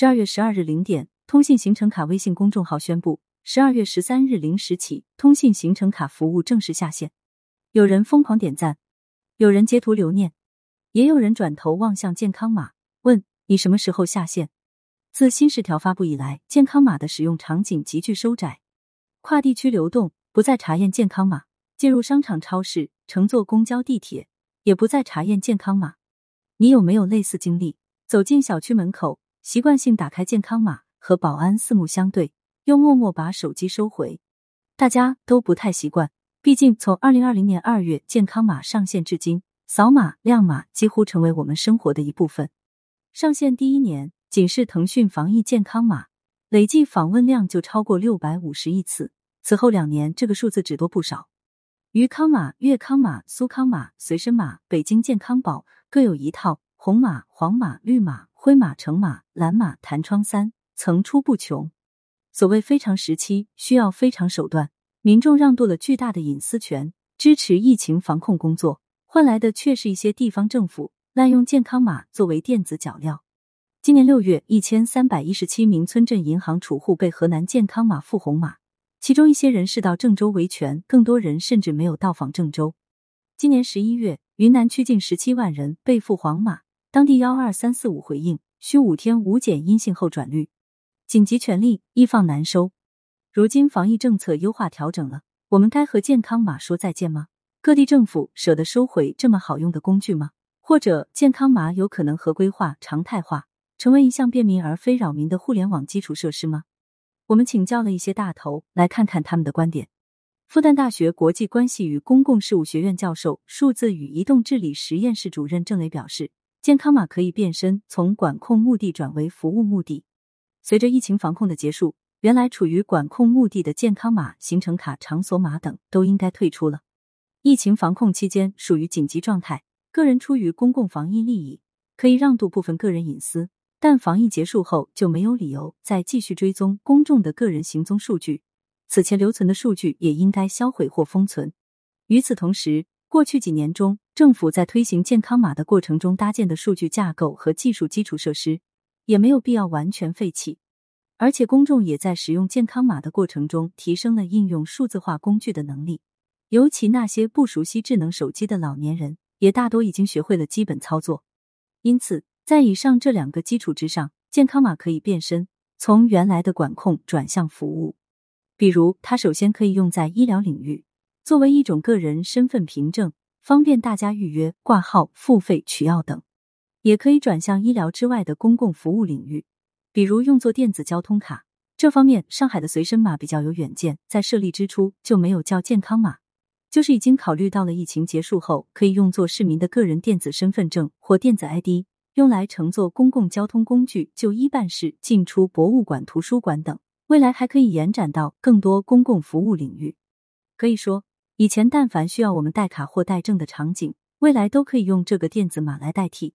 十二月十二日零点，通信行程卡微信公众号宣布，十二月十三日零时起，通信行程卡服务正式下线。有人疯狂点赞，有人截图留念，也有人转头望向健康码，问你什么时候下线？自新十条发布以来，健康码的使用场景急剧收窄，跨地区流动不再查验健康码，进入商场、超市、乘坐公交、地铁也不再查验健康码。你有没有类似经历？走进小区门口，习惯性打开健康码，和保安四目相对，又默默把手机收回。大家都不太习惯，毕竟从二零二零年二月健康码上线至今，扫码、亮码几乎成为我们生活的一部分。上线第一年。仅是腾讯防疫健康码，累计访问量就超过六百五十亿次。此后两年，这个数字只多不少。渝康码、粤康码、苏康码、随身码、北京健康宝各有一套，红码、黄码、绿码、灰码、橙码、蓝码、弹窗三层出不穷。所谓非常时期需要非常手段，民众让渡了巨大的隐私权，支持疫情防控工作，换来的却是一些地方政府滥用健康码作为电子脚镣。今年六月，一千三百一十七名村镇银行储户被河南健康码付红码，其中一些人是到郑州维权，更多人甚至没有到访郑州。今年十一月，云南区近十七万人被付黄码，当地幺二三四五回应需五天无检阴性后转绿，紧急权力易放难收。如今防疫政策优化调整了，我们该和健康码说再见吗？各地政府舍得收回这么好用的工具吗？或者健康码有可能合规化、常态化？成为一项便民而非扰民的互联网基础设施吗？我们请教了一些大头，来看看他们的观点。复旦大学国际关系与公共事务学院教授、数字与移动治理实验室主任郑磊表示，健康码可以变身，从管控目的转为服务目的。随着疫情防控的结束，原来处于管控目的的健康码、行程卡、场所码等都应该退出了。疫情防控期间属于紧急状态，个人出于公共防疫利益，可以让渡部分个人隐私。但防疫结束后就没有理由再继续追踪公众的个人行踪数据，此前留存的数据也应该销毁或封存。与此同时，过去几年中，政府在推行健康码的过程中搭建的数据架构和技术基础设施也没有必要完全废弃，而且公众也在使用健康码的过程中提升了应用数字化工具的能力，尤其那些不熟悉智能手机的老年人，也大多已经学会了基本操作，因此。在以上这两个基础之上，健康码可以变身，从原来的管控转向服务。比如，它首先可以用在医疗领域，作为一种个人身份凭证，方便大家预约、挂号、付费、取药等；也可以转向医疗之外的公共服务领域，比如用作电子交通卡。这方面，上海的随身码比较有远见，在设立之初就没有叫健康码，就是已经考虑到了疫情结束后可以用作市民的个人电子身份证或电子 ID。用来乘坐公共交通工具、就医办事、进出博物馆、图书馆等，未来还可以延展到更多公共服务领域。可以说，以前但凡需要我们带卡或带证的场景，未来都可以用这个电子码来代替。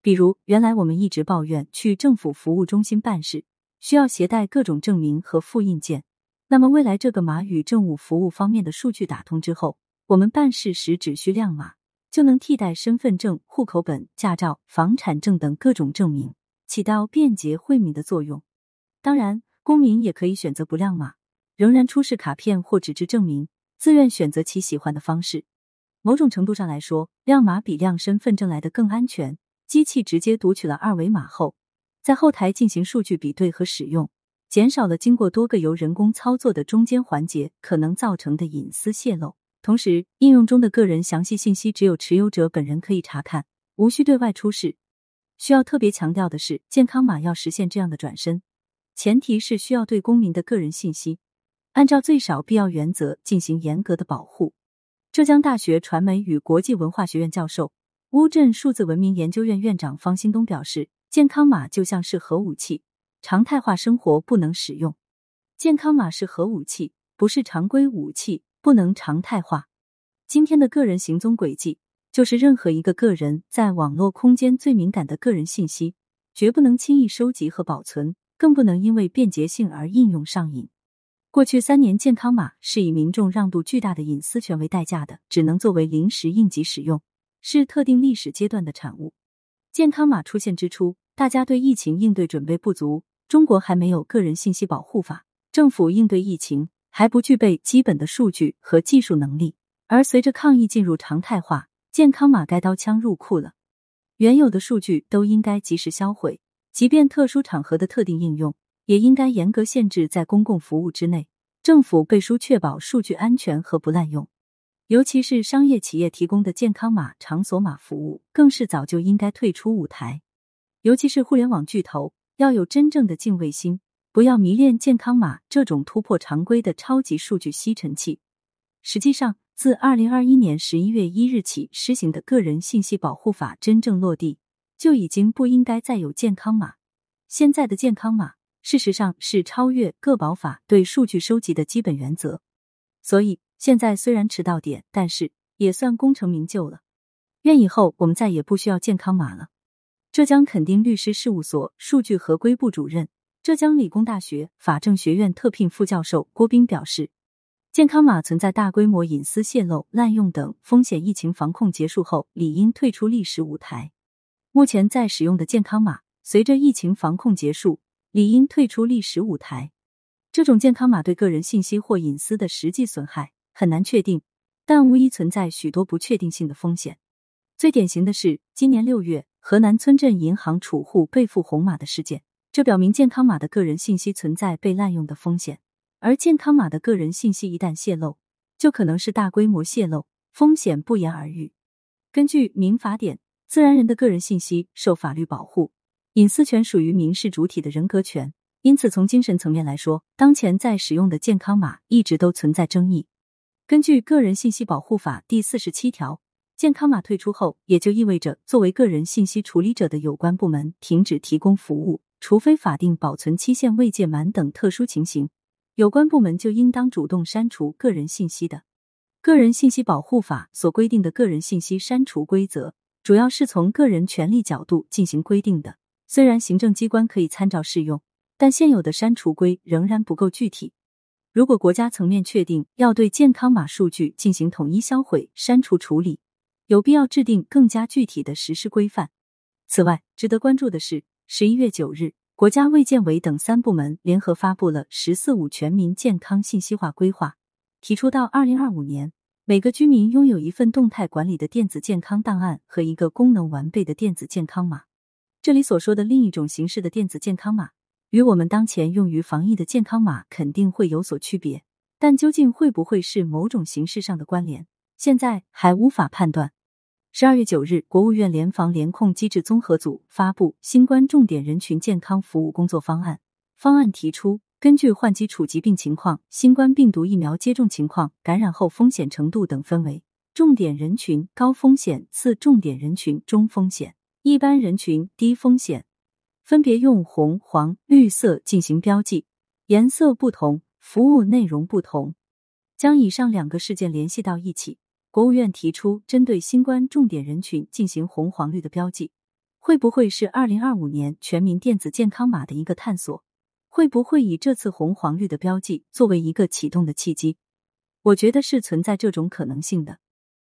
比如，原来我们一直抱怨去政府服务中心办事需要携带各种证明和复印件，那么未来这个码与政务服务方面的数据打通之后，我们办事时只需亮码。就能替代身份证、户口本、驾照、房产证等各种证明，起到便捷惠民的作用。当然，公民也可以选择不亮码，仍然出示卡片或纸质证明，自愿选择其喜欢的方式。某种程度上来说，亮码比亮身份证来的更安全。机器直接读取了二维码后，在后台进行数据比对和使用，减少了经过多个由人工操作的中间环节可能造成的隐私泄露。同时，应用中的个人详细信息只有持有者本人可以查看，无需对外出示。需要特别强调的是，健康码要实现这样的转身，前提是需要对公民的个人信息按照最少必要原则进行严格的保护。浙江大学传媒与国际文化学院教授、乌镇数字文明研究院院长方新东表示：“健康码就像是核武器，常态化生活不能使用。健康码是核武器，不是常规武器。”不能常态化。今天的个人行踪轨迹，就是任何一个个人在网络空间最敏感的个人信息，绝不能轻易收集和保存，更不能因为便捷性而应用上瘾。过去三年，健康码是以民众让渡巨大的隐私权为代价的，只能作为临时应急使用，是特定历史阶段的产物。健康码出现之初，大家对疫情应对准备不足，中国还没有个人信息保护法，政府应对疫情还不具备基本的数据和技术能力。而随着抗疫进入常态化，健康码该刀枪入库了，原有的数据都应该及时销毁，即便特殊场合的特定应用，也应该严格限制在公共服务之内。政府背书确保数据安全和不滥用，尤其是商业企业提供的健康码、场所码服务，更是早就应该退出舞台。尤其是互联网巨头，要有真正的敬畏心，不要迷恋健康码这种突破常规的超级数据吸尘器。实际上，自二零二一年十一月一日起施行的个人信息保护法真正落地，就已经不应该再有健康码。现在的健康码。事实上是超越个保法对数据收集的基本原则，所以现在虽然迟到点，但是也算功成名就了。愿以后我们再也不需要健康码了。浙江垦丁律师事务所数据合规部主任、浙江理工大学法政学院特聘副教授郭斌表示，健康码存在大规模隐私泄露、滥用等风险，疫情防控结束后理应退出历史舞台。目前在使用的健康码，随着疫情防控结束。理应退出历史舞台。这种健康码对个人信息或隐私的实际损害很难确定，但无疑存在许多不确定性的风险。最典型的是今年六月河南村镇银行储户被付红码的事件，这表明健康码的个人信息存在被滥用的风险。而健康码的个人信息一旦泄露，就可能是大规模泄露，风险不言而喻。根据民法典，自然人的个人信息受法律保护。隐私权属于民事主体的人格权，因此从精神层面来说，当前在使用的健康码一直都存在争议。根据《个人信息保护法》第四十七条，健康码退出后，也就意味着作为个人信息处理者的有关部门停止提供服务，除非法定保存期限未届满等特殊情形，有关部门就应当主动删除个人信息的。《个人信息保护法》所规定的个人信息删除规则，主要是从个人权利角度进行规定的。虽然行政机关可以参照适用，但现有的删除规仍然不够具体。如果国家层面确定要对健康码数据进行统一销毁、删除处理，有必要制定更加具体的实施规范。此外，值得关注的是，十一月九日，国家卫健委等三部门联合发布了“十四五”全民健康信息化规划，提出到二零二五年，每个居民拥有一份动态管理的电子健康档案和一个功能完备的电子健康码。这里所说的另一种形式的电子健康码，与我们当前用于防疫的健康码肯定会有所区别，但究竟会不会是某种形式上的关联，现在还无法判断。十二月九日，国务院联防联控机制综合组发布《新冠重点人群健康服务工作方案》，方案提出，根据患基础疾病情况、新冠病毒疫苗接种情况、感染后风险程度等分为重点人群、高风险、次重点人群、中风险。一般人群低风险，分别用红、黄、绿色进行标记，颜色不同，服务内容不同。将以上两个事件联系到一起，国务院提出针对新冠重点人群进行红、黄、绿的标记，会不会是二零二五年全民电子健康码的一个探索？会不会以这次红、黄、绿的标记作为一个启动的契机？我觉得是存在这种可能性的。